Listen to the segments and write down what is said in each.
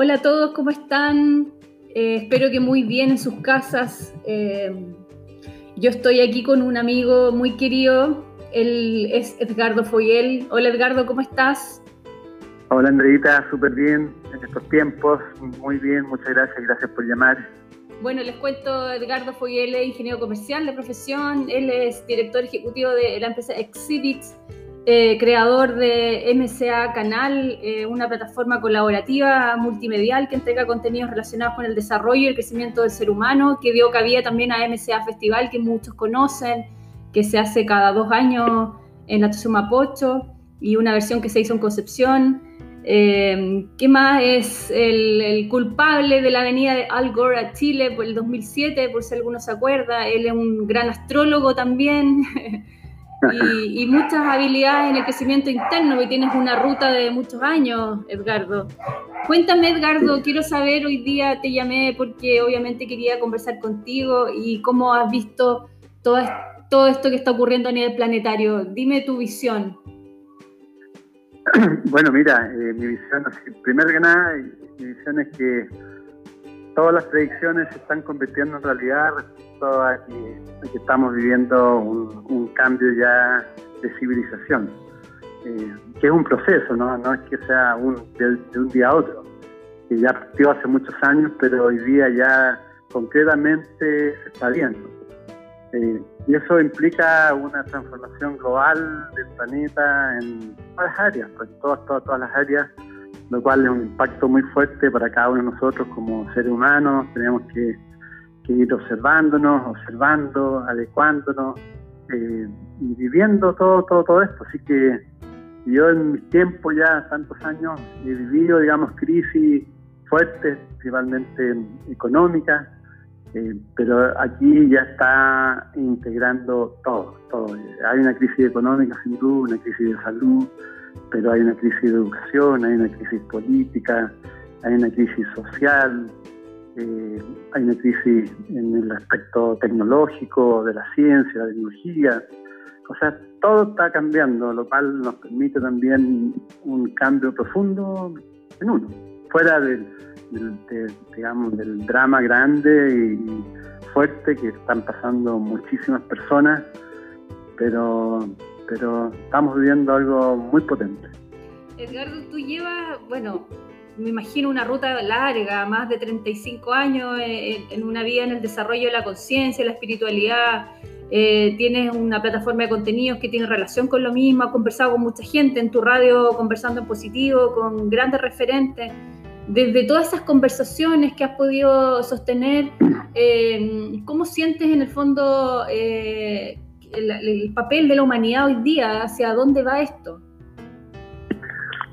Hola a todos, ¿cómo están? Eh, espero que muy bien en sus casas. Eh, yo estoy aquí con un amigo muy querido, él es Edgardo Foyel. Hola Edgardo, ¿cómo estás? Hola Andreita, súper bien en estos tiempos, muy bien, muchas gracias, gracias por llamar. Bueno, les cuento, Edgardo Foyel es ingeniero comercial de profesión, él es director ejecutivo de la empresa Exhibits, eh, creador de MCA Canal, eh, una plataforma colaborativa multimedial que entrega contenidos relacionados con el desarrollo y el crecimiento del ser humano, que dio cabida también a MCA Festival, que muchos conocen, que se hace cada dos años en la Mapocho, y una versión que se hizo en Concepción. Eh, ¿Qué más es el, el, culpable de la venida de Al Gore a Chile por el 2007, por si alguno se acuerda? Él es un gran astrólogo también. y, muchas habilidades en el crecimiento interno, y tienes una ruta de muchos años, Edgardo. Cuéntame, Edgardo, quiero saber, hoy día te llamé porque obviamente quería conversar contigo y cómo has visto todo, todo esto que está ocurriendo a nivel planetario. Dime tu visión. Bueno, mira, eh, mi visión, primero que nada, mi visión es que todas las predicciones se están convirtiendo en realidad respecto a que, estamos viviendo un, cambio ya de civilización, eh, que es un proceso, ¿no? no es que sea un, de, un día a otro, que ya partió hace muchos años, pero hoy día ya concretamente se está viendo. Eh, y eso implica una transformación global del planeta en todas las áreas, pues, todas, todas, todas las áreas lo cual es un impacto muy fuerte para cada uno de nosotros como seres humanos. Tenemos que, ir observándonos, observando, adecuándonos eh, y viviendo todo, todo, todo esto. Así que yo en mis tiempos ya, tantos años, he vivido, digamos, crisis fuertes, principalmente económicas, eh, pero aquí ya está integrando todo, todo. Hay una crisis económica sin duda, una crisis de salud, pero hay una crisis de educación, hay una crisis política, hay una crisis social, eh, hay una crisis en el aspecto tecnológico, de la ciencia, la tecnología. O sea, todo está cambiando, lo cual nos permite también un cambio profundo en uno, fuera del, digamos, del drama grande y fuerte que están pasando muchísimas personas, pero pero estamos viviendo algo muy potente. Edgardo, tú llevas, bueno, me imagino una ruta larga, más de 35 años en, una vida en el desarrollo de la conciencia, la espiritualidad. Eh, tienes una plataforma de contenidos que tiene relación con lo mismo, has conversado con mucha gente en tu radio, conversando en positivo, con grandes referentes. Desde todas esas conversaciones que has podido sostener, eh, ¿cómo sientes en el fondo eh, el, papel de la humanidad hoy día, hacia dónde va esto.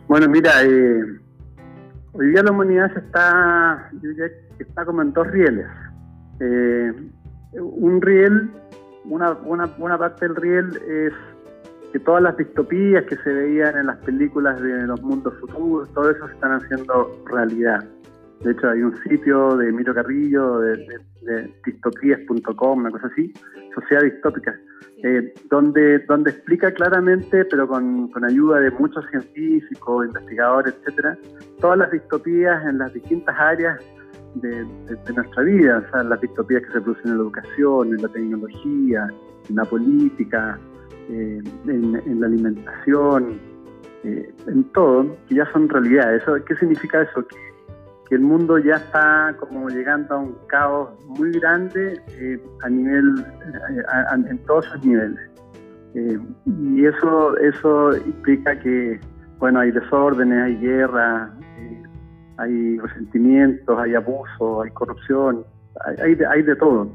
Bueno, mira, eh, hoy día la humanidad está, está como en dos rieles. Eh, un riel, una, una, una parte del riel es que todas las distopías que se veían en las películas de los mundos futuros, todo eso se están haciendo realidad. De hecho, hay un sitio de Miro Carrillo, de, distopías.com, una cosa así, Sociedad Distópica, eh, donde, donde explica claramente, pero con, con, ayuda de muchos científicos, investigadores, etcétera, todas las distopías en las distintas áreas de, nuestra vida, o sea, las distopías que se producen en la educación, en la tecnología, en la política, eh, en, la alimentación, eh, en todo, que ya son realidades. ¿Qué significa eso? Que que el mundo ya está como llegando a un caos muy grande eh, a nivel, eh, en todos sus niveles. Eh, y eso, eso implica que, bueno, hay desórdenes, hay guerra, hay resentimientos, hay abuso, hay corrupción, hay, hay, de, todo.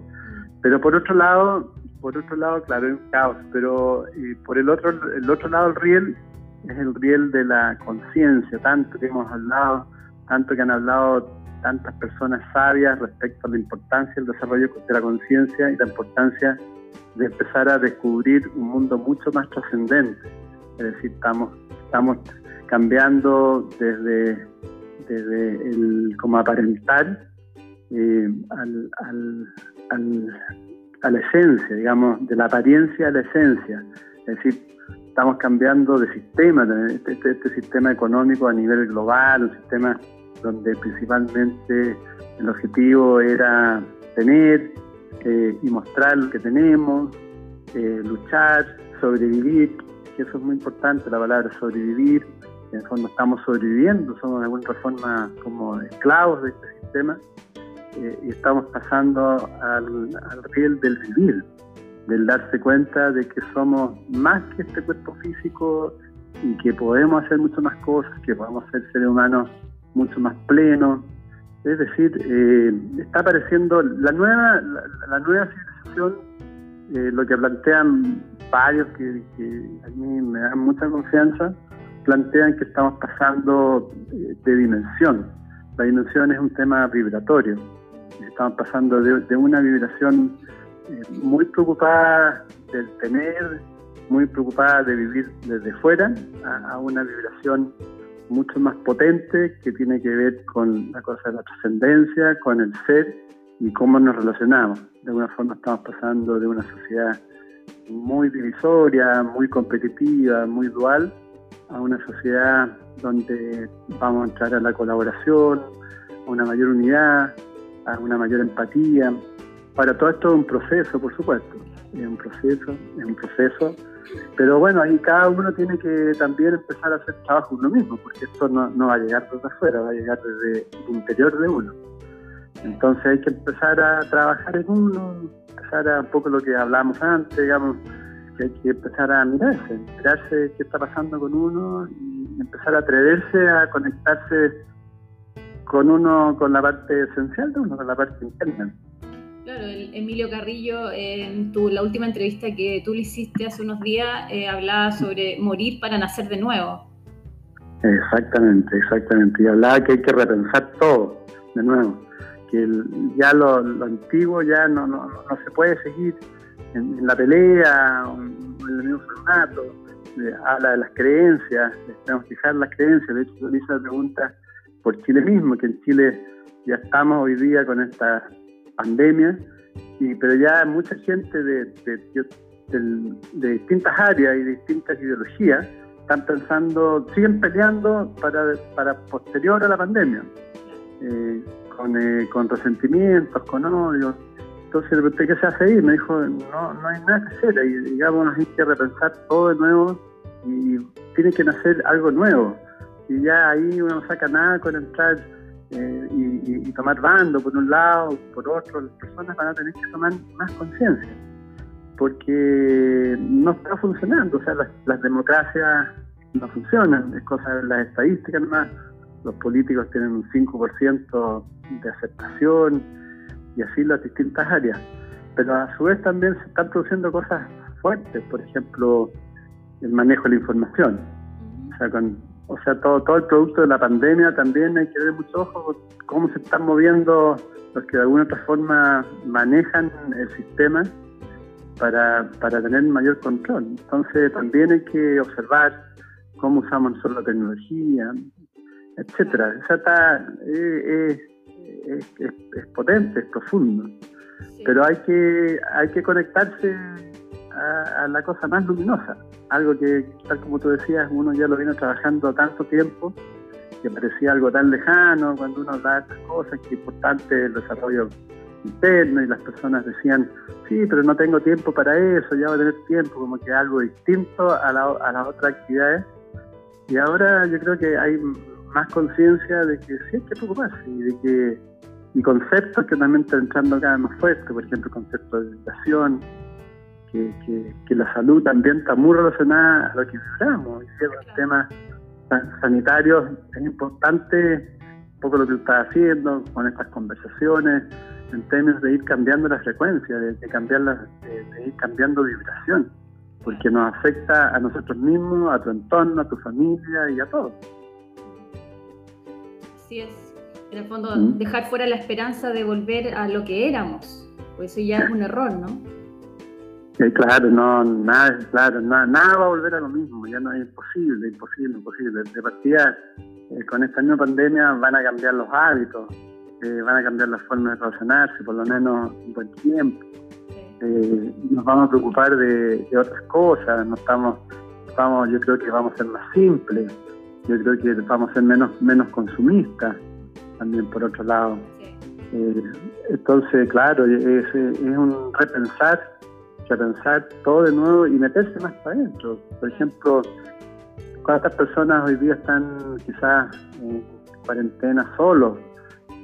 Pero por otro lado, por otro lado, claro, hay un caos, pero por el otro, el otro lado del riel es el riel de la conciencia, tanto que hemos hablado tanto que han hablado tantas personas sabias respecto a la importancia del desarrollo de la conciencia y la importancia de empezar a descubrir un mundo mucho más trascendente. Es decir, estamos, estamos cambiando desde, desde el como aparentar eh, al, a la esencia, digamos, de la apariencia a la esencia. Es decir, estamos cambiando de sistema, este, este, este sistema económico a nivel global, un sistema donde principalmente el objetivo era tener eh, y mostrar lo que tenemos, eh, luchar, sobrevivir, eso es muy importante, la palabra sobrevivir, en el fondo estamos sobreviviendo, somos de alguna forma como esclavos de este sistema eh, y estamos pasando al, al del vivir, del darse cuenta de que somos más que este cuerpo físico y que podemos hacer mucho más cosas, que podemos ser seres humanos mucho más plenos. Es decir, eh, está apareciendo la nueva, la, nueva civilización, eh, lo que plantean varios que, a mí me dan mucha confianza, plantean que estamos pasando eh, de dimensión. La dimensión es un tema vibratorio. Estamos pasando de, una vibración muy preocupada del tener, muy preocupada de vivir desde fuera, a una vibración mucho más potente que tiene que ver con la cosa de la trascendencia, con el ser y cómo nos relacionamos. De alguna forma estamos pasando de una sociedad muy divisoria, muy competitiva, muy dual, a una sociedad donde vamos a entrar a la colaboración, a una mayor unidad, a una mayor empatía. Para todo esto es un proceso, por supuesto, es un proceso, es un proceso pero bueno, ahí cada uno tiene que también empezar a hacer trabajo uno mismo, porque esto no, va a llegar desde afuera, va a llegar desde el interior de uno. Entonces hay que empezar a trabajar en uno, empezar a un poco lo que hablamos antes, digamos, que hay que empezar a mirarse, mirarse qué está pasando con uno y empezar a atreverse a conectarse con uno, con la parte esencial de uno, con la parte interna. Claro, el Emilio Carrillo, en tu, la última entrevista que tú le hiciste hace unos días, eh, hablaba sobre morir para nacer de nuevo. Exactamente, exactamente. Y hablaba que hay que repensar todo de nuevo, que ya lo, antiguo ya no, se puede seguir en, la pelea, en, el mismo formato. Eh, habla de las creencias, tenemos que fijar las creencias. De hecho, hice la pregunta por Chile mismo, que en Chile ya estamos hoy día con esta pandemia, y, pero ya mucha gente de, de, distintas áreas y distintas ideologías están pensando, siguen peleando para, para posterior a la pandemia, eh, con, eh, con resentimientos, con odio. Entonces le pregunté qué se hace ahí, me dijo, no, no hay nada que hacer, y digamos, hay que repensar todo de nuevo y tiene que nacer algo nuevo. Y ya ahí uno no saca nada con entrar eh, y, tomar bando por un lado, por otro, las personas van a tener que tomar más conciencia, porque no está funcionando, o sea, las, democracias no funcionan, es cosa de las estadísticas nomás, los políticos tienen un 5% de aceptación y así las distintas áreas, pero a su vez también se están produciendo cosas fuertes, por ejemplo, el manejo de la información, o sea, con o sea, todo, todo el producto de la pandemia también hay que ver mucho ojo cómo se están moviendo los que de alguna otra forma manejan el sistema para, para tener mayor control. Entonces también hay que observar cómo usamos nosotros la tecnología, etcétera. O sea, está, es, es, potente, es profundo. Pero hay que, hay que conectarse a, la cosa más luminosa, algo que, tal como tú decías, uno ya lo viene trabajando tanto tiempo que parecía algo tan lejano cuando uno da estas cosas, que importante el desarrollo interno y las personas decían, sí, pero no tengo tiempo para eso, ya voy a tener tiempo, como que algo distinto a, la, a las otras actividades. Y ahora yo creo que hay más conciencia de que sí hay que preocuparse y de que y conceptos que también están entrando cada vez más fuertes, por ejemplo, el concepto de educación, que, la salud también está muy relacionada a lo que vibramos. Y los temas sanitarios es importante un poco lo que está haciendo con estas conversaciones en términos de ir cambiando la frecuencia, de, cambiar la, de, ir cambiando vibración, porque nos afecta a nosotros mismos, a tu entorno, a tu familia y a todos. Así es. En el fondo, ¿Mm? dejar fuera la esperanza de volver a lo que éramos, pues eso ya es un error, ¿no? Claro, no, nada, claro, nada, nada va a volver a lo mismo, ya no es imposible, imposible, imposible. De partida, eh, con esta nueva pandemia van a cambiar los hábitos, eh, van a cambiar las formas de relacionarse, por lo menos un buen tiempo. Eh, nos vamos a preocupar de, otras cosas, no estamos, vamos, yo creo que vamos a ser más simples, yo creo que vamos a ser menos, menos consumistas, también por otro lado. Eh, entonces, claro, es, es, un repensar, repensar todo de nuevo y meterse más para adentro. Por ejemplo, ¿cuántas personas hoy día están quizás en cuarentena solos?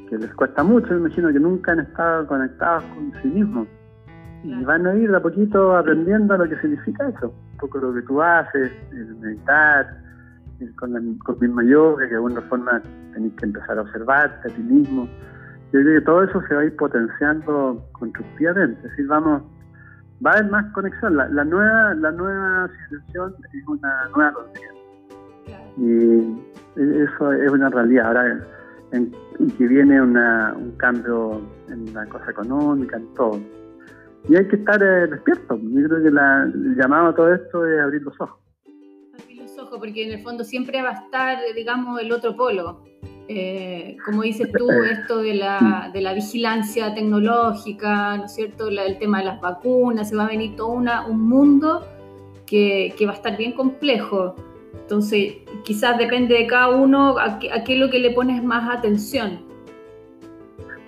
Que les cuesta mucho, me imagino que nunca han estado conectados con sí mismos. Y van a ir de a poquito aprendiendo lo que significa eso. Un poco lo que tú haces, el meditar, con, la, con misma yoga, que de alguna forma tenés que empezar a observarte a ti mismo. Yo creo que todo eso se va a ir potenciando constructivamente, es decir, vamos, va a haber más conexión. La, nueva la nueva civilización es una nueva conciencia. Y eso es una realidad. Ahora, en, que viene una, un cambio en la cosa económica, en todo. Y hay que estar eh, despierto. Yo creo que el llamado a todo esto es abrir los ojos porque en el fondo siempre va a estar, digamos, el otro polo. Eh, como dices tú, esto de la, de la vigilancia tecnológica, ¿no es cierto? el tema de las vacunas, se va a venir todo un mundo que, que, va a estar bien complejo. Entonces, quizás depende de cada uno a a qué es lo que le pones más atención.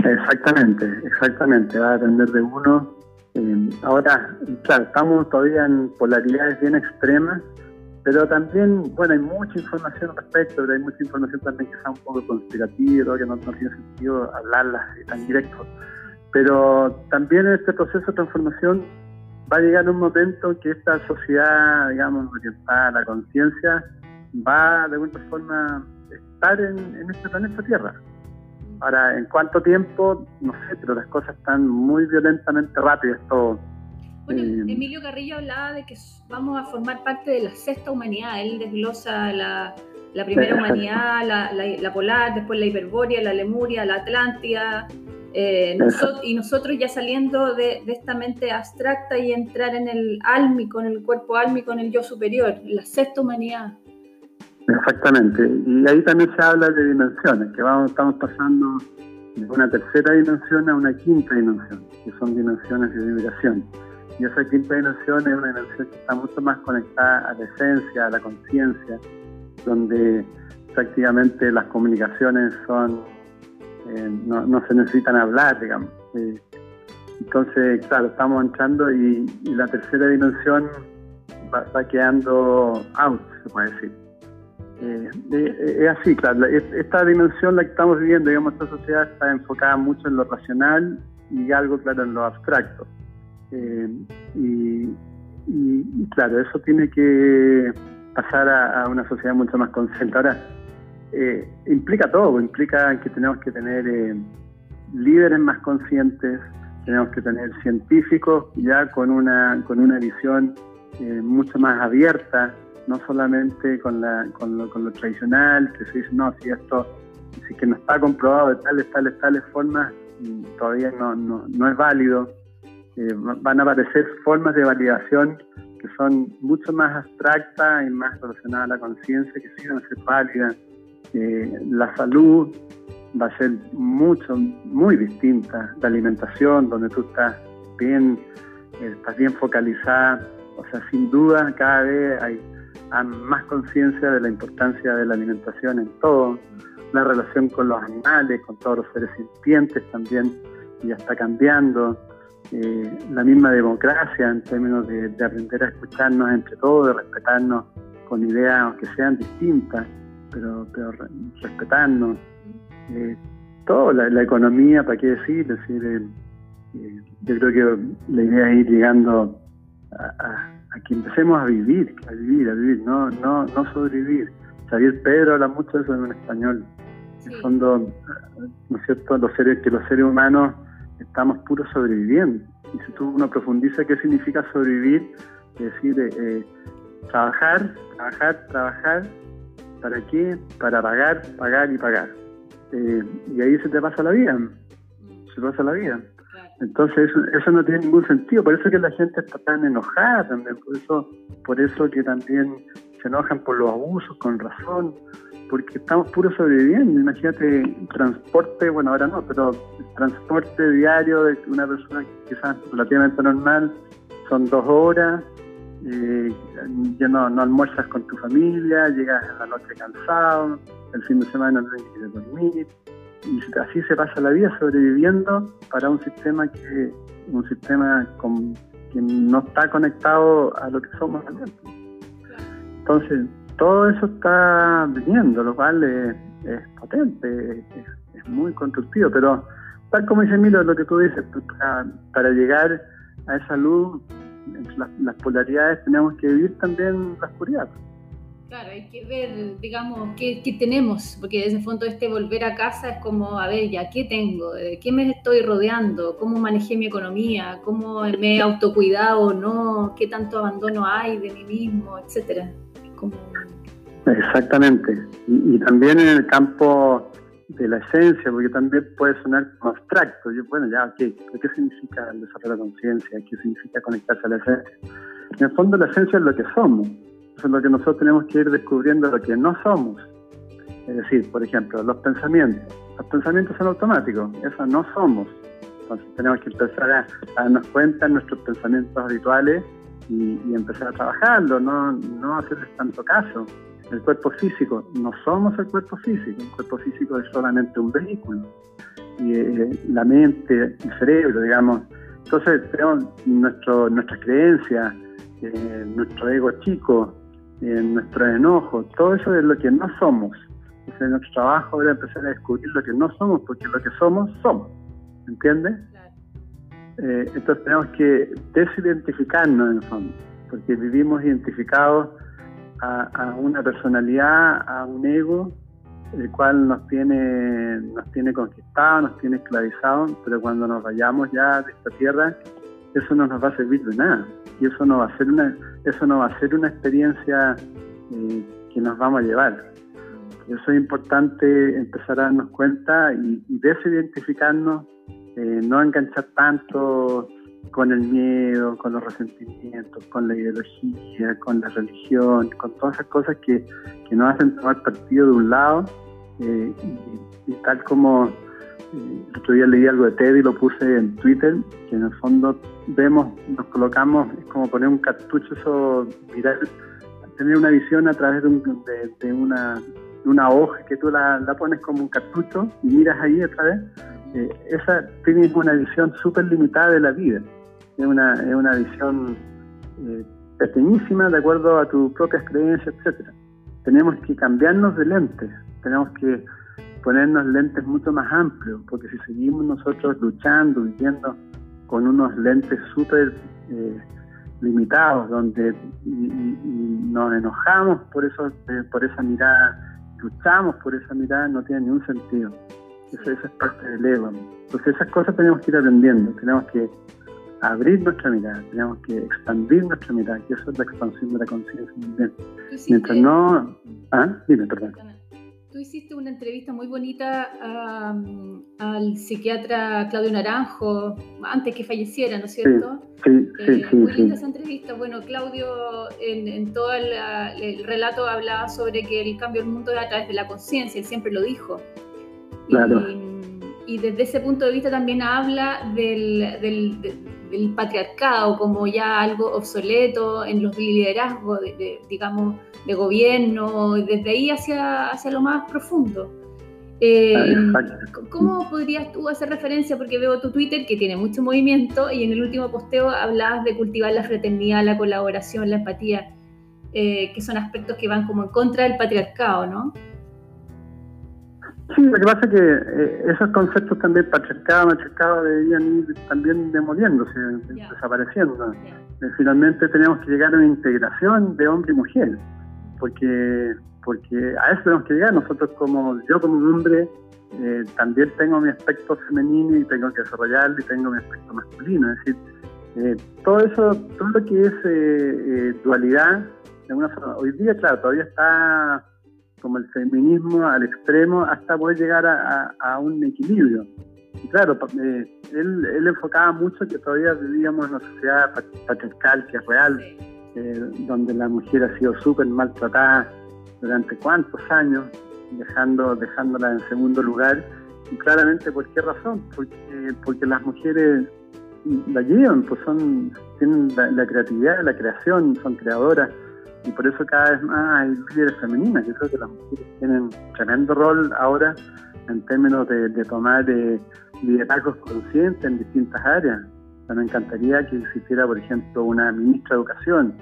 Exactamente, exactamente, va a depender de uno. Eh, ahora, claro, estamos todavía en polaridades bien extremas pero también, bueno, hay mucha información al respecto, pero hay mucha información también que sea un poco conspirativa, que no, tiene sentido hablarla tan directo. Pero también en este proceso de transformación va a llegar un momento que esta sociedad, digamos, orientada a la conciencia, va de alguna forma estar en, en este planeta Tierra. Ahora, ¿en cuánto tiempo? No sé, pero las cosas están muy violentamente rápidas todo. Bueno, Emilio Carrillo hablaba de que vamos a formar parte de la sexta humanidad. Él desglosa la, primera humanidad, la, polar, después la hiperbórea, la lemuria, la atlántida. Eh, y nosotros ya saliendo de, esta mente abstracta y entrar en el álmico, en el cuerpo álmico, en el yo superior, la sexta humanidad. Exactamente. Y ahí también se habla de dimensiones, que vamos, estamos pasando de una tercera dimensión a una quinta dimensión, que son dimensiones de vibración. Y esa quinta dimensión es una dimensión que está mucho más conectada a la esencia, a la conciencia, donde prácticamente las comunicaciones son eh, no, se necesitan hablar, digamos. Eh, entonces, claro, estamos entrando y, la tercera dimensión va, quedando out, se puede decir. Eh, es así, claro, esta dimensión la que estamos viviendo, digamos, esta sociedad está enfocada mucho en lo racional y algo, claro, en lo abstracto. Eh, y, claro, eso tiene que pasar a, una sociedad mucho más consciente. Ahora, eh, implica todo, implica que tenemos que tener eh, líderes más conscientes, tenemos que tener científicos ya con una, con una visión mucho más abierta, no solamente con, la, con, lo, con lo tradicional, que se dice, no, si esto si que no está comprobado de tales, tales, tales formas, mm, todavía no, no, no es válido. Eh, van a aparecer formas de validación que son mucho más abstractas y más relacionadas a la conciencia, que sí van a ser válidas. Eh, la salud va a ser mucho, muy distinta. La alimentación, donde tú estás bien, eh, estás bien focalizada. O sea, sin duda cada vez hay, hay más conciencia de la importancia de la alimentación en todo. La relación con los animales, con todos los seres sintientes también ya está cambiando eh, la misma democracia en términos de, aprender a escucharnos entre todos, de respetarnos con ideas aunque sean distintas, pero, pero respetarnos. Eh, todo, la, economía, ¿para qué decir? decir eh, yo creo que la idea es ir llegando a, que empecemos a vivir, a vivir, a vivir, no, no, no sobrevivir. Xavier Pedro habla mucho de eso en español. En el fondo, ¿no es cierto? Los seres, que los seres humanos estamos puros sobreviviendo. Y si tú uno profundiza qué significa sobrevivir, es decir, eh, eh, trabajar, trabajar, trabajar, ¿para qué? Para pagar, pagar y pagar. Eh, y ahí se te pasa la vida, se pasa la vida. Entonces eso, no tiene ningún sentido, por eso que la gente está tan enojada también, por eso, por eso que también se enojan por los abusos, con razón, porque estamos puros sobreviviendo. Imagínate transporte, bueno, ahora no, pero transporte diario de una persona quizás relativamente normal son dos horas, eh, ya no, no, almuerzas con tu familia, llegas a la noche cansado, el fin de semana no tienes que dormir. y así se pasa la vida sobreviviendo para un sistema que un sistema con, que no está conectado a lo que somos realmente. Entonces, todo eso está viniendo, lo cual es, potente, es, muy constructivo, pero tal como dice Milo, lo que tú dices, pues, para, llegar a esa luz, las, polaridades, tenemos que vivir también la oscuridad. Claro, hay que ver, digamos, qué, tenemos, porque desde el fondo este volver a casa es como, a ver, ya, ¿qué tengo? ¿De qué me estoy rodeando? ¿Cómo manejé mi economía? ¿Cómo me he autocuidado o no? ¿Qué tanto abandono hay de mí mismo? Etcétera. Exactamente. Y, también en el campo de la esencia, porque también puede sonar como abstracto. Yo, bueno, ya, ¿qué, ¿qué significa el desarrollo de conciencia? ¿Qué significa conectarse a la esencia? En el fondo la esencia es lo que somos eso es lo que nosotros tenemos que ir descubriendo lo que no somos. Es decir, por ejemplo, los pensamientos. Los pensamientos son automáticos, eso no somos. Entonces tenemos que empezar a, darnos cuenta en nuestros pensamientos habituales y, empezar a trabajarlo, no, no hacerles tanto caso. El cuerpo físico, no somos el cuerpo físico, el cuerpo físico es solamente un vehículo. Y eh, la mente, el cerebro, digamos. Entonces tenemos nuestro, nuestras creencias, eh, nuestro ego chico, en nuestro enojo, todo eso es lo que no somos. Entonces, nuestro trabajo era empezar a descubrir lo que no somos, porque lo que somos, somos. ¿Entiendes? Eh, entonces tenemos que desidentificarnos en el fondo, porque vivimos identificados a, una personalidad, a un ego, el cual nos tiene, nos tiene conquistado, nos tiene esclavizado, pero cuando nos vayamos ya de esta tierra, eso no nos va a servir de nada. Y eso no va a ser una eso no va a ser una experiencia eh, que nos vamos a llevar. Eso es importante empezar a darnos cuenta y, y desidentificarnos eh, no enganchar tanto con el miedo, con los resentimientos, con la ideología, con la religión, con todas esas cosas que, que nos hacen tomar partido de un lado eh, y, tal como el otro día leí algo de Ted y lo puse en Twitter, que en el fondo vemos, nos colocamos, es como poner un cartucho, eso, mirar, tener una visión a través de, una, una hoja que tú la, pones como un cartucho y miras ahí a través. Eh, esa tienes una visión súper limitada de la vida. Es una, es una visión eh, pequeñísima de acuerdo a tus propias creencias, etcétera. Tenemos que cambiarnos de lentes, tenemos que ponernos lentes mucho más amplios, porque si seguimos nosotros luchando, viviendo con unos lentes súper eh, limitados, donde nos enojamos por, eso, por esa mirada, luchamos por esa mirada, no tiene ningún sentido. Eso, es parte del ego. Entonces esas cosas tenemos que ir aprendiendo, tenemos que abrir nuestra mirada, tenemos que expandir nuestra mirada, que eso es la expansión de la conciencia. Mientras no... Ah, dime, perdón. Tú hiciste una entrevista muy bonita al psiquiatra Claudio Naranjo, antes que falleciera, ¿no es cierto? Sí, sí, eh, Muy linda esa entrevista. Bueno, Claudio en, todo el, relato hablaba sobre que el cambio del mundo es a través de la conciencia, él siempre lo dijo. Claro. Y, desde ese punto de vista también habla del, del, patriarcado como ya algo obsoleto en los liderazgos, digamos, de gobierno, desde ahí hacia, hacia lo más profundo. Eh, ¿Cómo podrías tú hacer referencia? Porque veo tu Twitter que tiene mucho movimiento y en el último posteo hablabas de cultivar la fraternidad, la colaboración, la empatía, eh, que son aspectos que van como en contra del patriarcado, ¿no? Sí, lo que pasa es que eh, esos conceptos también patriarcado, matriarcado deberían ir también demoliéndose, desapareciendo. finalmente tenemos que llegar a una integración de hombre y mujer porque, porque a eso tenemos que llegar. Nosotros como, yo como hombre, eh, también tengo mi aspecto femenino y tengo que desarrollarlo y tengo mi aspecto masculino. Es decir, eh, todo eso, todo lo que es eh, dualidad, hoy día, claro, todavía está como el feminismo al extremo hasta poder llegar a, un equilibrio. Y claro, él, él enfocaba mucho que todavía vivíamos en una sociedad patriarcal que es real, eh, donde la mujer ha sido súper maltratada durante cuántos años, dejando, dejándola en segundo lugar. Y claramente, ¿por qué razón? Porque, porque las mujeres la llevan, pues son, tienen la, creatividad, la creación, son creadoras. Y por eso cada vez más hay líderes femeninas. Yo creo que las mujeres tienen un tremendo rol ahora en términos de, tomar de liderazgos conscientes en distintas áreas. me encantaría que existiera, por ejemplo, una ministra de Educación,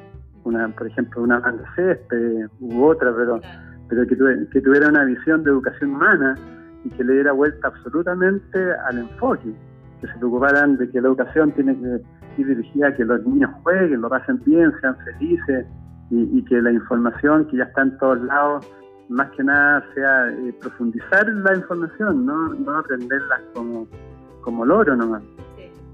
una, por ejemplo, una Amanda Césped u otra, pero, pero que, que tuviera una visión de educación humana y que le diera vuelta absolutamente al enfoque, que se preocuparan de que la educación tiene que ir dirigida a que los niños jueguen, lo pasen bien, sean felices y, que la información que ya está en todos lados, más que nada sea eh, profundizar la información, no, no aprenderla como, como loro nomás.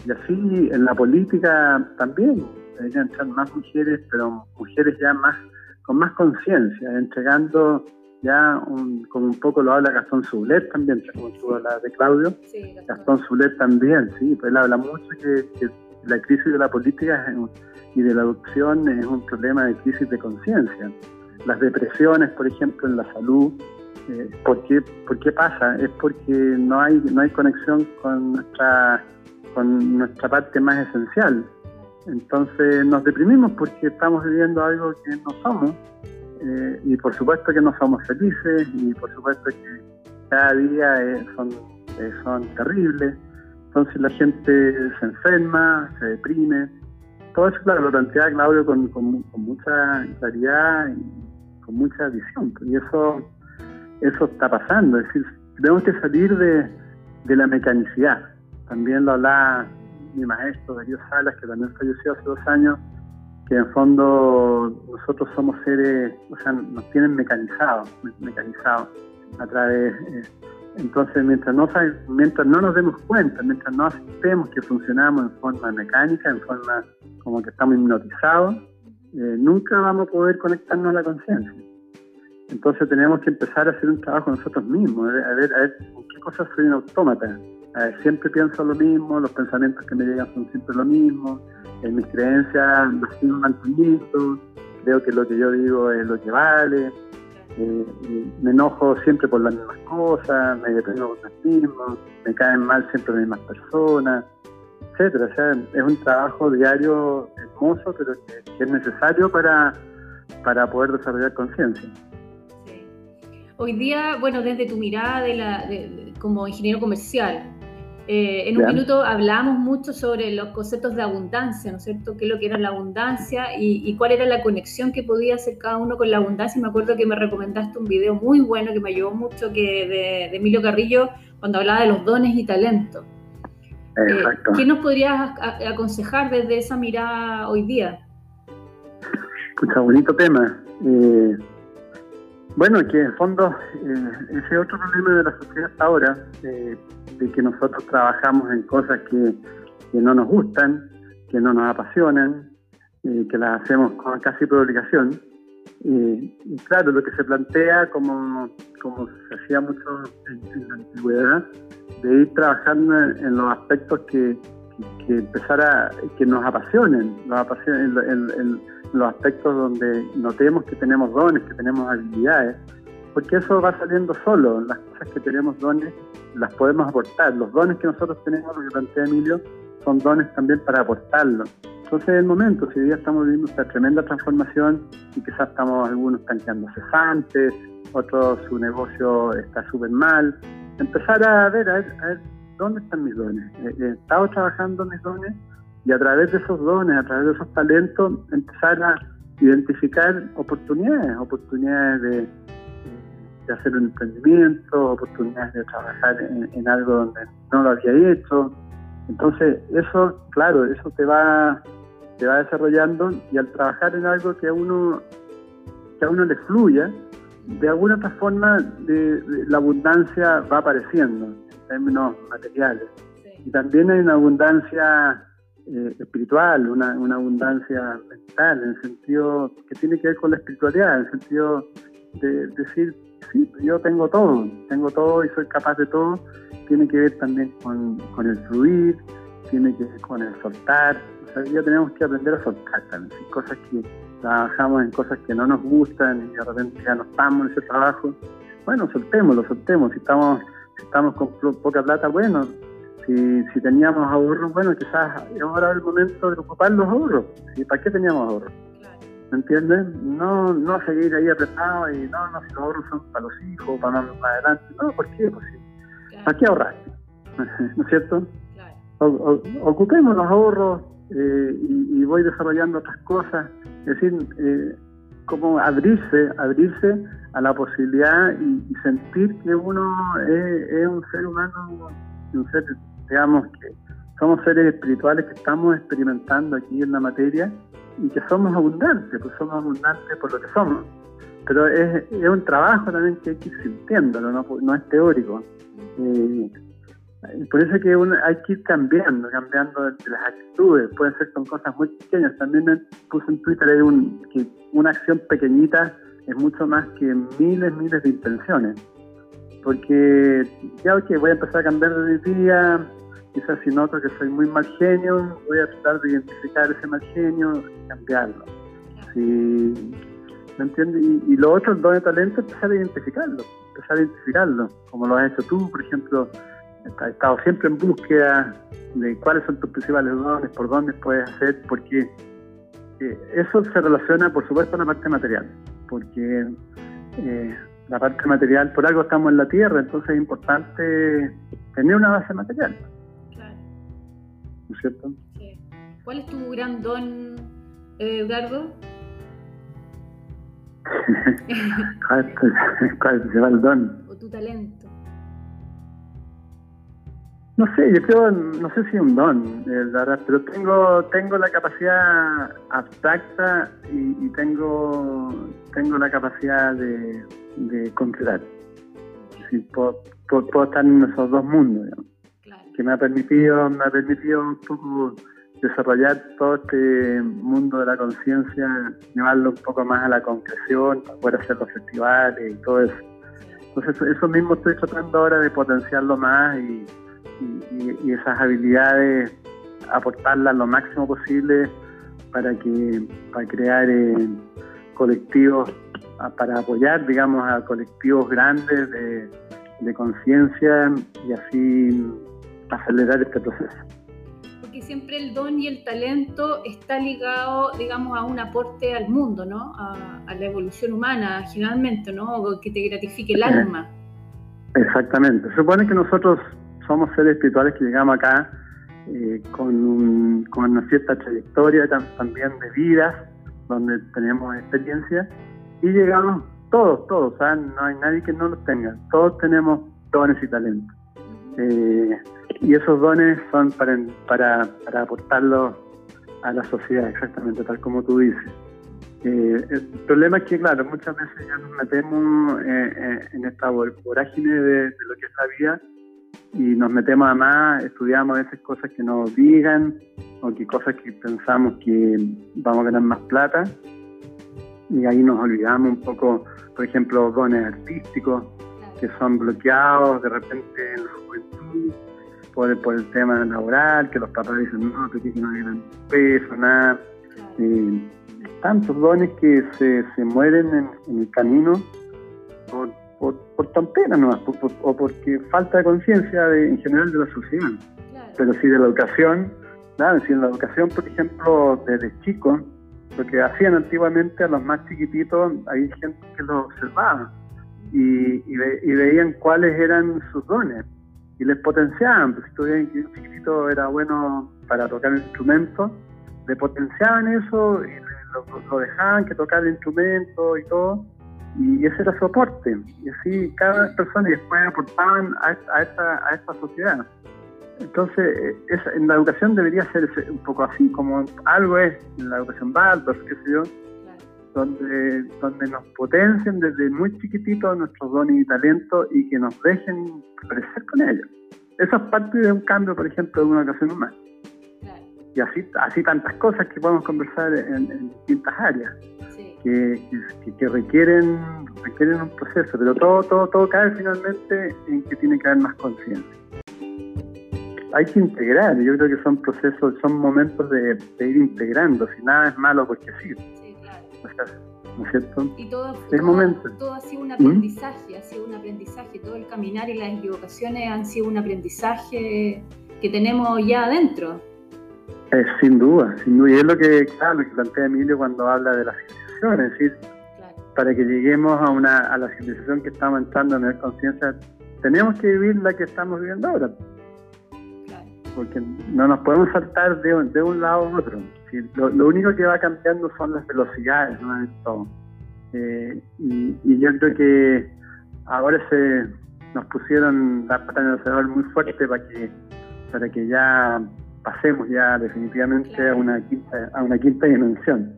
Y así en la política también. Deberían ser más mujeres, pero mujeres ya más con más conciencia, entregando ya como un poco lo habla Gastón Sublet también, como tú hablas de Claudio, Gastón, Gastón también, sí, pues él habla mucho que, la crisis de la política y de la adopción es un problema de crisis de conciencia. Las depresiones, por ejemplo, en la salud, eh, ¿por, qué, ¿por qué pasa? Es porque no hay, no hay conexión con nuestra, con nuestra parte más esencial. Entonces nos deprimimos porque estamos viviendo algo que no somos eh, y por supuesto que no somos felices y por supuesto que cada día eh, son, eh, son terribles. Entonces la gente se enferma, se deprime. Todo eso, claro, lo plantea Claudio con, mucha claridad y con mucha visión. Y eso, eso está pasando. Es decir, tenemos que salir de, de la mecanicidad. También lo hablaba mi maestro Darío Salas, que también falleció hace dos años, que en fondo nosotros somos seres, o sea, nos tienen mecanizados, mecanizados a través. Eh, entonces, mientras no, mientras no nos demos cuenta, mientras no aceptemos que funcionamos en forma mecánica, en forma como que estamos hipnotizados, eh, nunca vamos a poder conectarnos a la conciencia. Entonces tenemos que empezar a hacer un trabajo nosotros mismos, a ver, a ver, a ver en qué cosas soy un autómata. siempre pienso lo mismo, los pensamientos que me llegan son siempre lo mismo, en mis creencias las sigo manteniendo, creo que lo que yo digo es lo que vale, me enojo siempre por las mismas cosas, me detengo con las mismas, me caen mal siempre las mismas personas, etcétera. O sea, es un trabajo diario hermoso, pero que, es necesario para, para poder desarrollar conciencia. Hoy día, bueno, desde tu mirada de la, como ingeniero comercial, eh, en un minuto hablamos mucho sobre los conceptos de abundancia, ¿no es cierto? ¿Qué es lo que era la abundancia y, cuál era la conexión que podía hacer cada uno con la abundancia? Y me acuerdo que me recomendaste un video muy bueno que me ayudó mucho que de, Emilio Carrillo cuando hablaba de los dones y talentos. Eh, Exacto. ¿Qué nos podrías aconsejar desde esa mirada hoy día? Pucha, bonito tema. Eh, bueno, que en fondo ese otro problema de la sociedad ahora que nosotros trabajamos en cosas que, no nos gustan, que no nos apasionan, eh, que las hacemos con casi por obligación. y claro, lo que se plantea como, como se hacía mucho en, la antigüedad, de ir trabajando en, los aspectos que, que, empezara, que nos apasionen, nos apasionen en, los aspectos donde notemos que tenemos dones, que tenemos habilidades, porque eso va saliendo solo, las cosas que tenemos dones las podemos aportar. Los dones que nosotros tenemos, lo que plantea Emilio, son dones también para aportarlos. Entonces es el momento, si hoy día estamos viviendo esta tremenda transformación y quizás estamos algunos están quedando cesantes, otros su negocio está súper mal, empezar a ver, a ver, dónde están mis dones. He, estado trabajando mis dones y a través de esos dones, a través de esos talentos, empezar a identificar oportunidades, oportunidades de, de hacer un emprendimiento, oportunidades de trabajar en, algo donde no lo había hecho. Entonces, eso, claro, eso te va, te va desarrollando y al trabajar en algo que a uno, que a uno le fluya, de alguna otra forma de, la abundancia va apareciendo en términos materiales. Y también hay una abundancia eh, espiritual, una, una abundancia mental, en el sentido que tiene que ver con la espiritualidad, en el sentido de decir sí, yo tengo todo, tengo todo y soy capaz de todo, tiene que ver también con, el fluir, tiene que ver con el soltar, o sea, ya tenemos que aprender a soltar también, cosas que trabajamos en cosas que no nos gustan y de repente ya no estamos en ese trabajo, bueno, soltémoslo, soltemos, si estamos, si estamos con poca plata, bueno, si, si teníamos ahorros, bueno, quizás ahora es el momento de ocupar los ahorros, ¿para qué teníamos ahorros? ¿me entiendes? No, no seguir ahí apretado y no, no, si los ahorros son para los hijos, para más, adelante. No, ¿por qué? Pues ¿Para qué ahorrar? ¿No es cierto? ocupemos los ahorros eh, y, voy desarrollando otras cosas. Es decir, eh, como abrirse, abrirse a la posibilidad y, sentir que uno es, un ser humano, un ser, digamos, que somos seres espirituales que estamos experimentando aquí en la materia y que somos abundantes, pues somos abundantes por lo que somos. Pero es, es un trabajo también que hay que ir sintiéndolo, no, no es teórico. Eh, por eso que hay que ir cambiando, cambiando las actitudes. Pueden ser con cosas muy pequeñas. También me puse en Twitter un, que una acción pequeñita es mucho más que miles, miles de intenciones. Porque ya, ok, voy a empezar a cambiar de día, quizás si noto que soy muy mal genio, voy a tratar de identificar ese mal genio y cambiarlo. ¿Me entiendes? Y, lo otro, el don de talento, empezar a identificarlo, empezar a identificarlo, como lo has hecho tú, por ejemplo, has estado siempre en búsqueda de cuáles son tus principales dones, por dónde puedes hacer, porque eh, eso se relaciona, por supuesto, con la parte material, porque eh, la parte material, por algo estamos en la tierra, entonces es importante tener una base material. ¿No es cierto? Sí. ¿Cuál es tu gran don, eh, Eduardo? ¿Cuál, ¿Cuál es el don? O tu talento. No sé, yo creo, no sé si un don, eh, la verdad, pero tengo tengo la capacidad abstracta y, tengo tengo la capacidad de, de concretar. puedo, estar en esos dos mundos, que me ha permitido me ha permitido un poco desarrollar todo este mundo de la conciencia, llevarlo un poco más a la concreción, para poder hacer los festivales y todo eso. Entonces, eso mismo estoy tratando ahora de potenciarlo más y esas habilidades aportarlas lo máximo posible para que para crear eh, colectivos para apoyar digamos a colectivos grandes de, conciencia y así acelerar este proceso porque siempre el don y el talento está ligado digamos a un aporte al mundo no a, la evolución humana generalmente no que te gratifique el alma. Exactamente. Se supone que nosotros somos seres espirituales que llegamos acá eh, con, una cierta trayectoria también de vidas, donde tenemos experiencia, y llegamos todos, todos, no hay nadie que no los tenga, todos tenemos dones y talentos. Eh, y esos dones son para, para, para aportarlos a la sociedad, exactamente tal como tú dices. Eh, el problema es que, claro, muchas veces ya nos metemos en esta vorágine de, de, lo que es la vida y nos metemos además, estudiamos a veces cosas que nos digan o que cosas que pensamos que vamos a ganar más plata y ahí nos olvidamos un poco, por ejemplo, dones artísticos que son bloqueados de repente en la juventud por, por el tema laboral, que los papás dicen, no, tú que no hay gran peso, nada. tantos dones que se, se mueren en, en el camino por, por, por tontera nomás, o porque falta de conciencia en general de la sociedad. Pero si de la educación, nada, si en la educación, por ejemplo, desde chicos, lo que hacían antiguamente a los más chiquititos, hay gente que los observaba y, y, veían cuáles eran sus dones y les potenciaban. Pues, si tuvieran que un chiquitito era bueno para tocar instrumentos, le potenciaban eso y lo, dejaban que tocara el instrumento y todo y ese era su aporte. Y así cada persona y después aportaban a, a, esta, a esta sociedad. Entonces, en la educación debería ser un poco así, como algo es en la educación Waldorf, qué sé yo, donde, donde nos potencien desde muy chiquititos nuestros dones y talentos y que nos dejen crecer con ellos. Eso es parte de un cambio, por ejemplo, de una educación humana. Y así, así tantas cosas que podemos conversar en, en distintas áreas que, requieren, requieren un proceso, pero todo, todo, todo cae finalmente en que tiene que haber más conciencia. Hay que integrar, yo creo que son procesos, son momentos de, ir integrando, si nada es malo porque sí. ¿No es cierto? Y todo, todo, ha sido un ¿Mm? aprendizaje, ha sido un aprendizaje, todo el caminar y las equivocaciones han sido un aprendizaje que tenemos ya adentro. sin duda, sin duda. Y es lo que, claro, lo que plantea Emilio cuando habla de la es decir, para que lleguemos a, una, a la civilización que estamos entrando a nivel conciencia, tenemos que vivir la que estamos viviendo ahora. Porque no nos podemos saltar de, un lado a otro. Lo, único que va cambiando son las velocidades, no todo. Eh, y, yo creo que ahora se nos pusieron la pata en el acelerador muy fuerte para que para que ya pasemos ya definitivamente a una quinta a una quinta dimensión.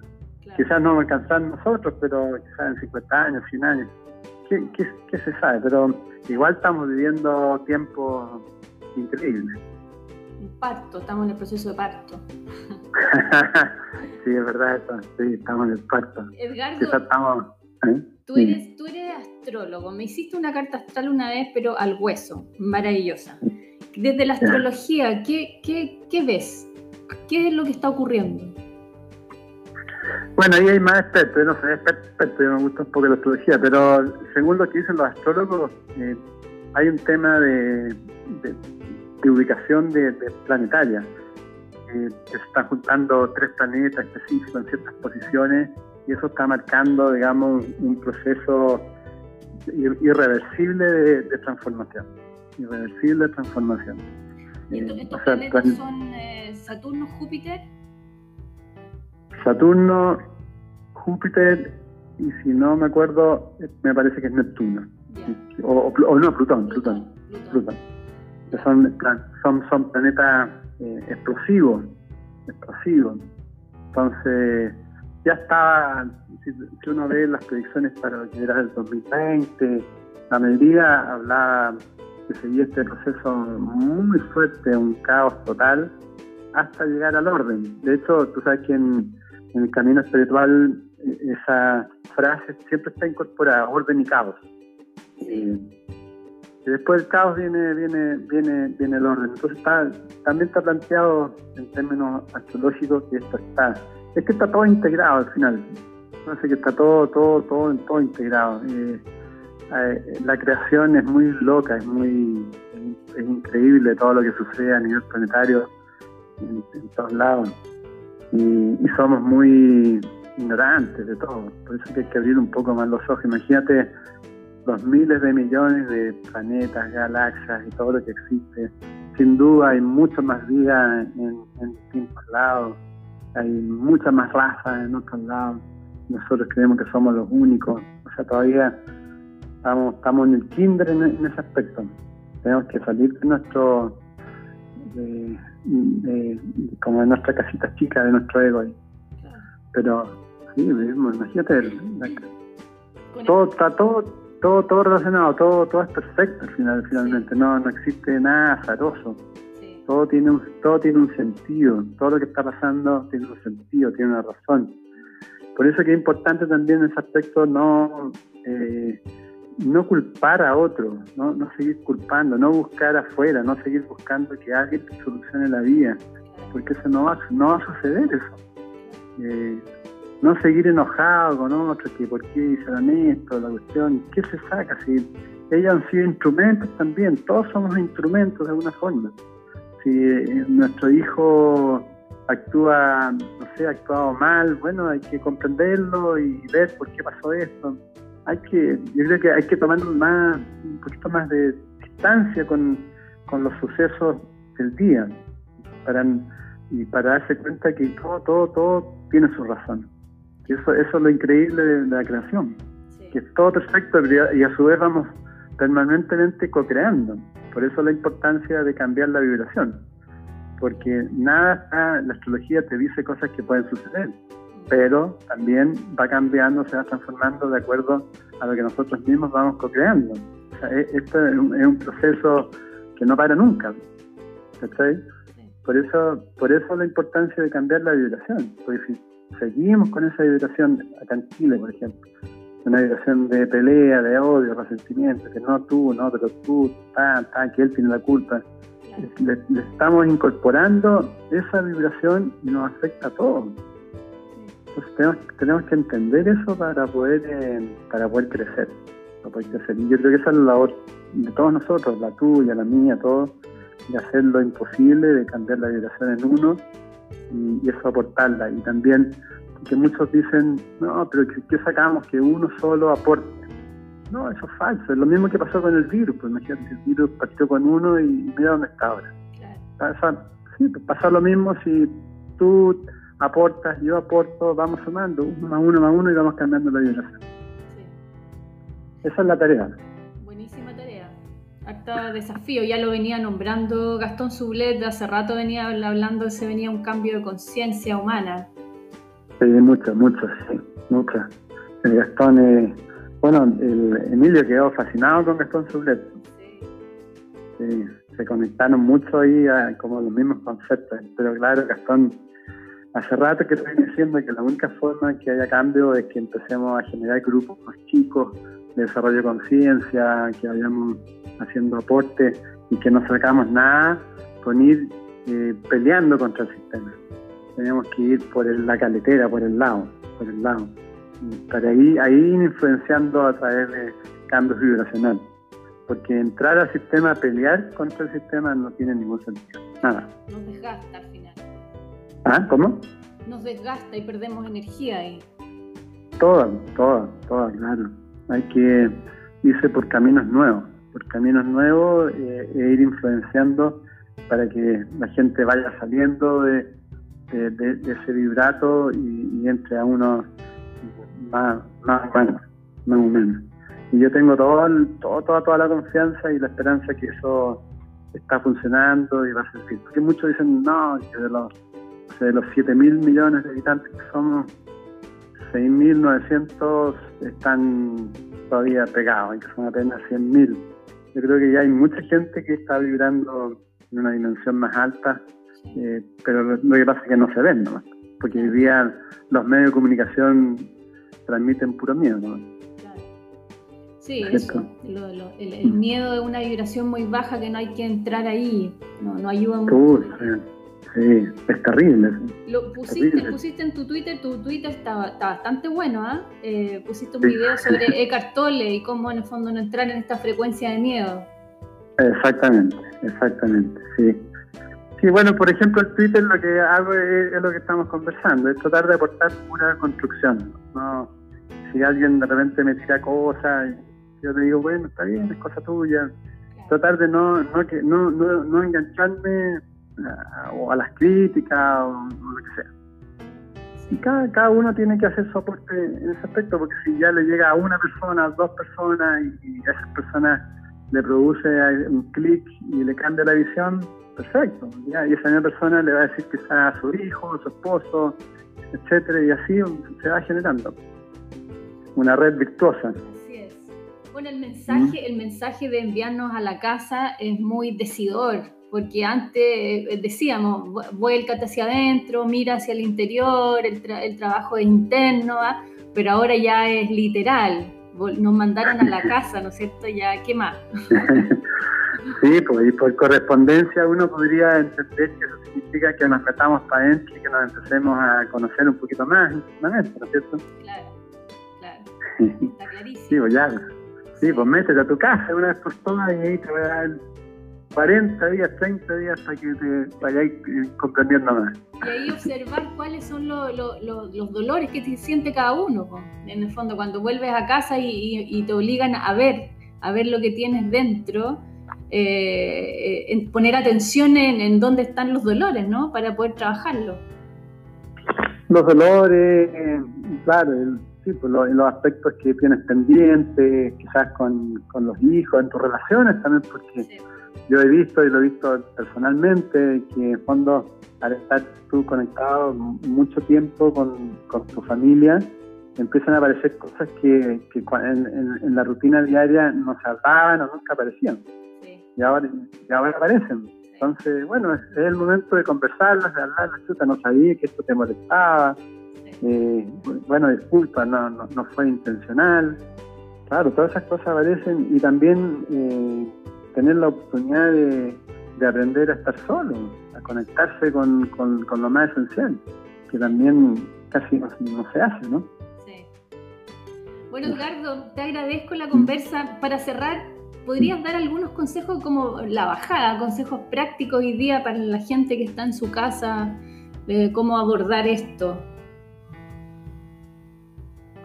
Quizás no alcanzar nosotros, pero quizás en 50 años, 100 años. ¿Qué, qué, se sabe? Pero igual estamos viviendo tiempos increíbles. Un parto, estamos en el proceso de parto. sí, es verdad eso, sí, estamos en el parto. Edgardo, ¿eh? tú, eres, tú eres astrólogo, me hiciste una carta astral una vez, pero al hueso, maravillosa. Desde la astrología, ¿qué, qué, qué ves? ¿Qué es lo que está ocurriendo? Bueno, ahí hay más expertos, yo no soy experto, yo me gusta un poco la astrología, pero según lo que dicen los astrólogos, eh, hay un tema de, ubicación de, planetaria, eh, que se están juntando tres planetas específicos en ciertas posiciones y eso está marcando, digamos, un proceso irreversible de, transformación, irreversible de transformación. ¿Y estos, planetas son eh, Saturno, Júpiter? Saturno, Júpiter y si no me acuerdo, me parece que es Neptuno. O, no, Plutón, Plutón. Plutón. Son, son, son planetas eh, explosivos, explosivos. Entonces, ya estaba, si, uno ve las predicciones para lo que era el 2020, la mayoría hablaba que seguía este proceso muy fuerte, un caos total, hasta llegar al orden. De hecho, tú sabes que en, el camino espiritual esa frase siempre está incorporada, orden y caos. Después del caos viene, viene, viene, viene el orden. Entonces está, también está planteado en términos astrológicos que esto está, es que está todo integrado al final. No sé que está todo, todo, todo, todo integrado. Eh, eh, la creación es muy loca, es muy es, increíble todo lo que sucede a nivel planetario en todos lados y, somos muy ignorantes de todo. Por eso que hay que abrir un poco más los ojos. Imagínate los miles de millones de planetas, galaxias y todo lo que existe. Sin duda hay mucha más vida en, distintos lados, hay mucha más raza en otros lados. Nosotros creemos que somos los únicos. O sea, todavía estamos, estamos en el kinder en, en ese aspecto. Tenemos que salir de nuestro de, como en nuestra casita chica de nuestro ego ahí. Pero sí, imagínate, todo está todo, todo, todo relacionado, todo, todo es perfecto al final, finalmente, no, no existe nada azaroso. Todo tiene un, todo tiene un sentido, todo lo que está pasando tiene un sentido, tiene una razón. Por eso que es importante también en ese aspecto no eh, no culpar a otro, ¿no? no seguir culpando, no buscar afuera, no seguir buscando que alguien te solucione la vida, porque eso no va, no va a suceder eso. Eh, no seguir enojado con otros, que por qué hicieron esto, la cuestión, ¿qué se saca? Si ellos han sido instrumentos también, todos somos instrumentos de alguna forma. Si eh, nuestro hijo actúa, no sé, ha actuado mal, bueno, hay que comprenderlo y ver por qué pasó esto hay que, yo creo que hay que tomar más, un poquito más de distancia con, los sucesos del día para, y para darse cuenta que todo, todo, todo tiene su razón. Eso, eso es lo increíble de, la creación, que es todo perfecto y a su vez vamos permanentemente co-creando. Por eso la importancia de cambiar la vibración, porque nada, la astrología te dice cosas que pueden suceder pero también va cambiando, se va transformando de acuerdo a lo que nosotros mismos vamos co-creando. E, esto es un, proceso que no para nunca. Por eso, por eso la importancia de cambiar la vibración, porque si seguimos con esa vibración acá en Chile, por ejemplo, una vibración de pelea, de odio, resentimiento, que no tú, no, pero tú, ta, ta, que él tiene la culpa, le, le estamos incorporando esa vibración y nos afecta a todos. Tenemos, tenemos que entender eso para poder eh, para poder crecer, para poder crecer. Y yo creo que esa es la labor de todos nosotros, la tuya, la mía, todos, de hacer lo imposible, de cambiar la vibración en uno y, eso aportarla. Y también que muchos dicen, no, pero ¿qué, sacamos? Que uno solo aporte. No, eso es falso. Es lo mismo que pasó con el virus. Pues imagínate, el virus partió con uno y mira dónde está ahora. Claro. sí, pues pasa lo mismo si tú aportas, yo aporto, vamos sumando, uno más uno más uno y vamos cambiando la vibración. Sí. Esa es la tarea. Acta desafío, ya lo venía nombrando Gastón Sublet, hace rato venía hablando se venía un cambio de conciencia humana. Sí, mucho, mucho, sí, mucho. El Gastón, eh, bueno, el Emilio quedó fascinado con Gastón Sublet. Sí. se conectaron mucho ahí a, como los mismos conceptos, pero claro, Gastón hace rato que estoy diciendo que la única forma que haya cambio es que empecemos a generar grupos más chicos de desarrollo de conciencia, que vayamos haciendo aportes y que no sacamos nada con ir eh, peleando contra el sistema. Tenemos que ir por la caletera, por el lado, por el lado. Para ahí, ahí influenciando a través de cambios vibracionales. Porque entrar al sistema pelear contra el sistema no tiene ningún sentido. Nada. Nos desgasta al final. ¿Ah? ¿Cómo? Nos desgasta y perdemos energía ahí. Toda, toda, toda, claro. Hay que irse por caminos nuevos, por caminos nuevos eh, e ir influenciando para que la gente vaya saliendo de, ese vibrato y, entre a uno más, más humano, más humano. Y yo tengo todo, todo, toda, toda la confianza y la esperanza que eso está funcionando y va a ser Porque muchos dicen, no, que de los de los 7 mil millones de habitantes que somos, 6.900 están todavía pegados, que son apenas 100.000. Yo creo que ya hay mucha gente que está vibrando en una dimensión más alta, eh, pero lo, que pasa es que no se ven, ¿no? porque hoy día los medios de comunicación transmiten puro miedo. ¿no? Sí, eso. el, miedo es una vibración muy baja que no hay que entrar ahí, no, no ayuda mucho. Sí, es terrible. Lo pusiste, pusiste en tu Twitter, tu Twitter está, bastante bueno, ¿ah? ¿eh? pusiste un video sobre Eckhart Tolle y cómo en el fondo no entrar en esta frecuencia de miedo. Exactamente, exactamente, sí. Sí, bueno, por ejemplo, en Twitter lo que hago es, lo que estamos conversando, es tratar de aportar una construcción. ¿no? Si alguien de repente me tira cosas, yo te digo, bueno, está bien, es cosa tuya. Tratar de no, no, que, no, no, no engancharme o a las críticas o, lo que sea. Y cada, cada uno tiene que hacer su aporte en ese aspecto, porque si ya le llega a una persona, a dos personas, y, a esas personas le produce un clic y le cambia la visión, perfecto. ¿ya? Y esa misma persona le va a decir que sea a su hijo, a su esposo, etcétera, y así se va generando una red virtuosa. Así es. Bueno, el mensaje, el mensaje de enviarnos a la casa es muy decidor porque antes eh, decíamos, vuélcate hacia adentro, mira hacia el interior, el, trabajo es interno, pero ahora ya es literal, nos mandaron a la casa, ¿no es cierto? Ya, ¿qué más? sí, pues y por correspondencia uno podría entender que eso significa que nos metamos para adentro y que nos empecemos a conocer un poquito más ¿no es cierto? Claro, claro, está clarísimo. Sí, pues ya, sí, pues métete a tu casa una vez por todas y ahí te voy a dar 40 días, 30 días para que te vayáis eh, comprendiendo más. Y ahí observar cuáles son los dolores que te siente cada uno, en el fondo, cuando vuelves a casa y, te obligan a ver, a ver lo que tienes dentro, eh, en poner atención en, dónde están los dolores, ¿no? Para poder trabajarlo. Los dolores, claro, sí, pues los, aspectos que tienes pendientes, quizás con, los hijos, en tus relaciones también, porque yo he visto y lo he visto personalmente que en fondo al estar tú conectado mucho tiempo con, tu familia empiezan a aparecer cosas que, en, la rutina diaria no se hablaban o nunca aparecían. Y, ahora, ahora aparecen. Entonces bueno es, el momento de conversarlas de hablar chuta no sabía que esto te molestaba eh, bueno disculpa no, no, fue intencional. Claro todas esas cosas aparecen y también eh, tener la oportunidad de, aprender a estar solo, a conectarse con, lo más esencial, que también casi no, se hace, ¿no? Sí. Bueno, Edgardo, te agradezco la conversa. Para cerrar, ¿podrías dar algunos consejos como la bajada, consejos prácticos hoy día para la gente que está en su casa, de cómo abordar esto?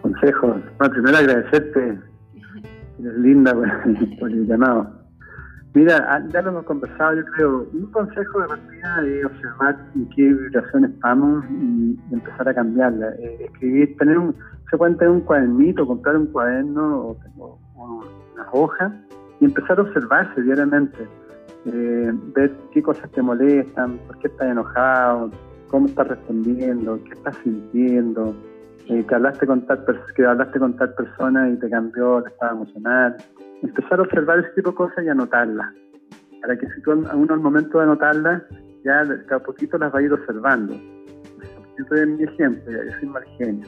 Consejos. Bueno, primero agradecerte Eres linda por, el llamado. Mira, ah, ya lo hemos conversado, yo creo, un consejo de partida es observar en qué vibración estamos y, empezar a cambiarla. Eh, escribir, tener un, se puede tener un cuadernito, comprar un cuaderno o, unas hojas y empezar a observarse diariamente. Eh, ver qué cosas te molestan, por qué estás enojado, cómo estás respondiendo, qué estás sintiendo, eh, que, hablaste con tal que hablaste con tal persona y te cambió el estado emocional. Empezar a observar ese tipo de cosas y anotarlas, para que si tú a uno al momento de anotarlas, ya cada poquito las va a ir observando. Yo te doy mi ejemplo, yo soy mal genio.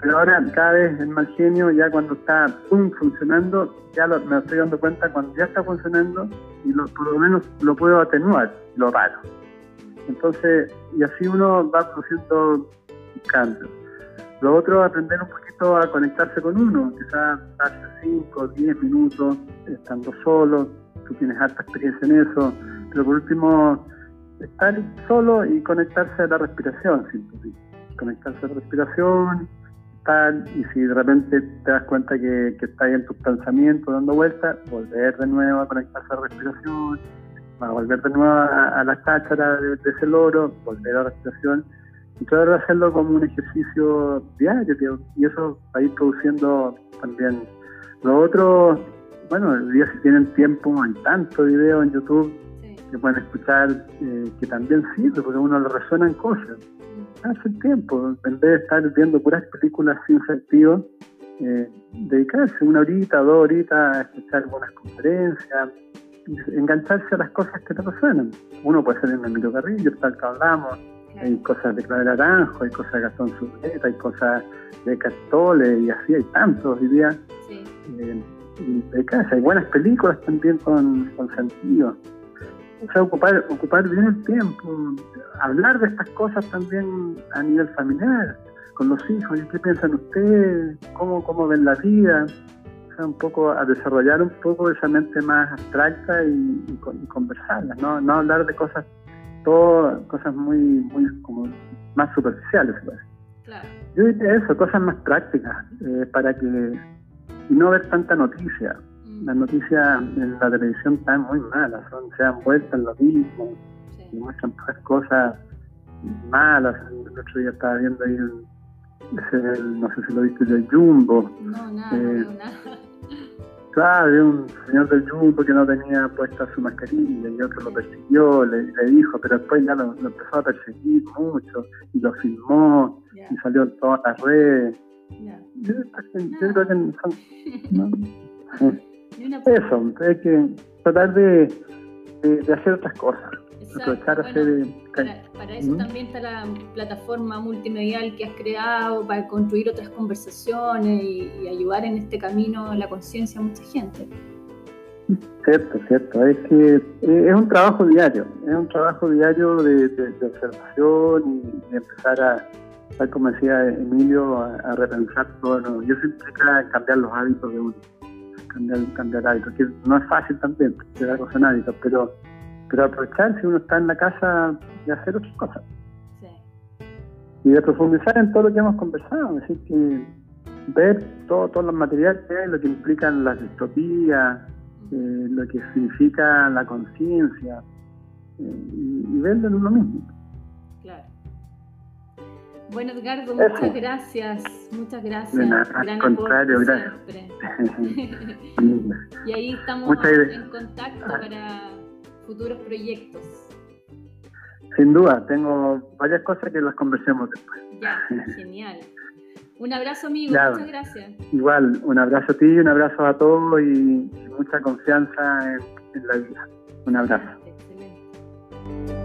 Pero ahora cada vez el mal genio ya cuando está pum, funcionando, ya me estoy dando cuenta cuando ya está funcionando y por lo menos lo puedo atenuar, lo paro. Entonces, y así uno va produciendo cambios. Lo otro, aprender un poquito a conectarse con uno, quizás darse 5, 10 minutos estando solo, tú tienes alta experiencia en eso, pero por último, estar solo y conectarse a la respiración, conectarse a la respiración, estar, y si de repente te das cuenta que, que estás en tus pensamientos dando vueltas, volver de nuevo a conectarse a la respiración, a volver de nuevo a, la cáchara de, de, ese loro, volver a la respiración tratar de hacerlo como un ejercicio diario, y eso va a ir produciendo también. Lo otro, bueno, el día si tienen tiempo, hay tantos videos en YouTube que pueden escuchar eh, que también sirve, porque a uno le resuenan cosas. Mm. Hace tiempo, en vez de estar viendo puras películas sin sentido, eh, dedicarse una horita, dos horitas a escuchar algunas conferencias, engancharse a las cosas que te resuenan. Uno puede ser en Emilio Carrillo, tal que hablamos, hay cosas de Claudio Naranjo, hay cosas de Gastón Subleta, hay cosas de Castole y así hay tantos hoy día. Eh, de casa, hay buenas películas también con, sentido. O sea, ocupar, ocupar bien el tiempo, hablar de estas cosas también a nivel familiar, con los hijos, ¿qué piensan ustedes? ¿Cómo, cómo ven la vida? O sea, un poco a desarrollar un poco esa mente más abstracta y, y, conversarla, ¿no? no hablar de cosas todo cosas muy, muy como más superficiales. Claro. Yo diría eso, cosas más prácticas, eh, para que y no ver tanta noticia. Mm. Las noticias en la televisión están muy malas, son, se han vuelto en lo mismo, y muestran cosas malas. El otro día estaba viendo ahí, el, no sé si lo viste, el Jumbo. No, nada, eh, nada. Claro, de un señor del Jumbo que no tenía puesta su mascarilla y otro lo persiguió, le, dijo, pero después ya lo, empezó a perseguir mucho y lo filmó y salió en todas las redes. Yo, creo que ¿no? Eso, hay que tratar de, de hacer otras cosas para, eso también está la plataforma multimedial que has creado para construir otras conversaciones y, ayudar en este camino la conciencia a mucha gente. Cierto, cierto. Es que eh, es un trabajo diario, es un trabajo diario de, observación y de empezar a, tal como decía Emilio, a, repensar todo. Yo siempre quiero cambiar los hábitos de uno, cambiar, cambiar hábitos, que no es fácil también, cosas en hábitos, pero pero aprovechar si uno está en la casa de hacer otras cosas. Sí. Y de profundizar en todo lo que hemos conversado, es decir, que ver todo, todos los materiales que hay, lo que implican las distopías, eh, lo que significa la conciencia, eh, y, verlo en uno mismo. Claro. Bueno, Edgardo, muchas gracias. Muchas gracias. al contrario, gracias. y ahí estamos en contacto para futuros proyectos. Sin duda, tengo varias cosas que las conversemos después. Ya, genial. Un abrazo, amigo. Muchas gracias. Igual, un abrazo a ti, un abrazo a todos y mucha confianza en, en la vida. Un abrazo. Excelente.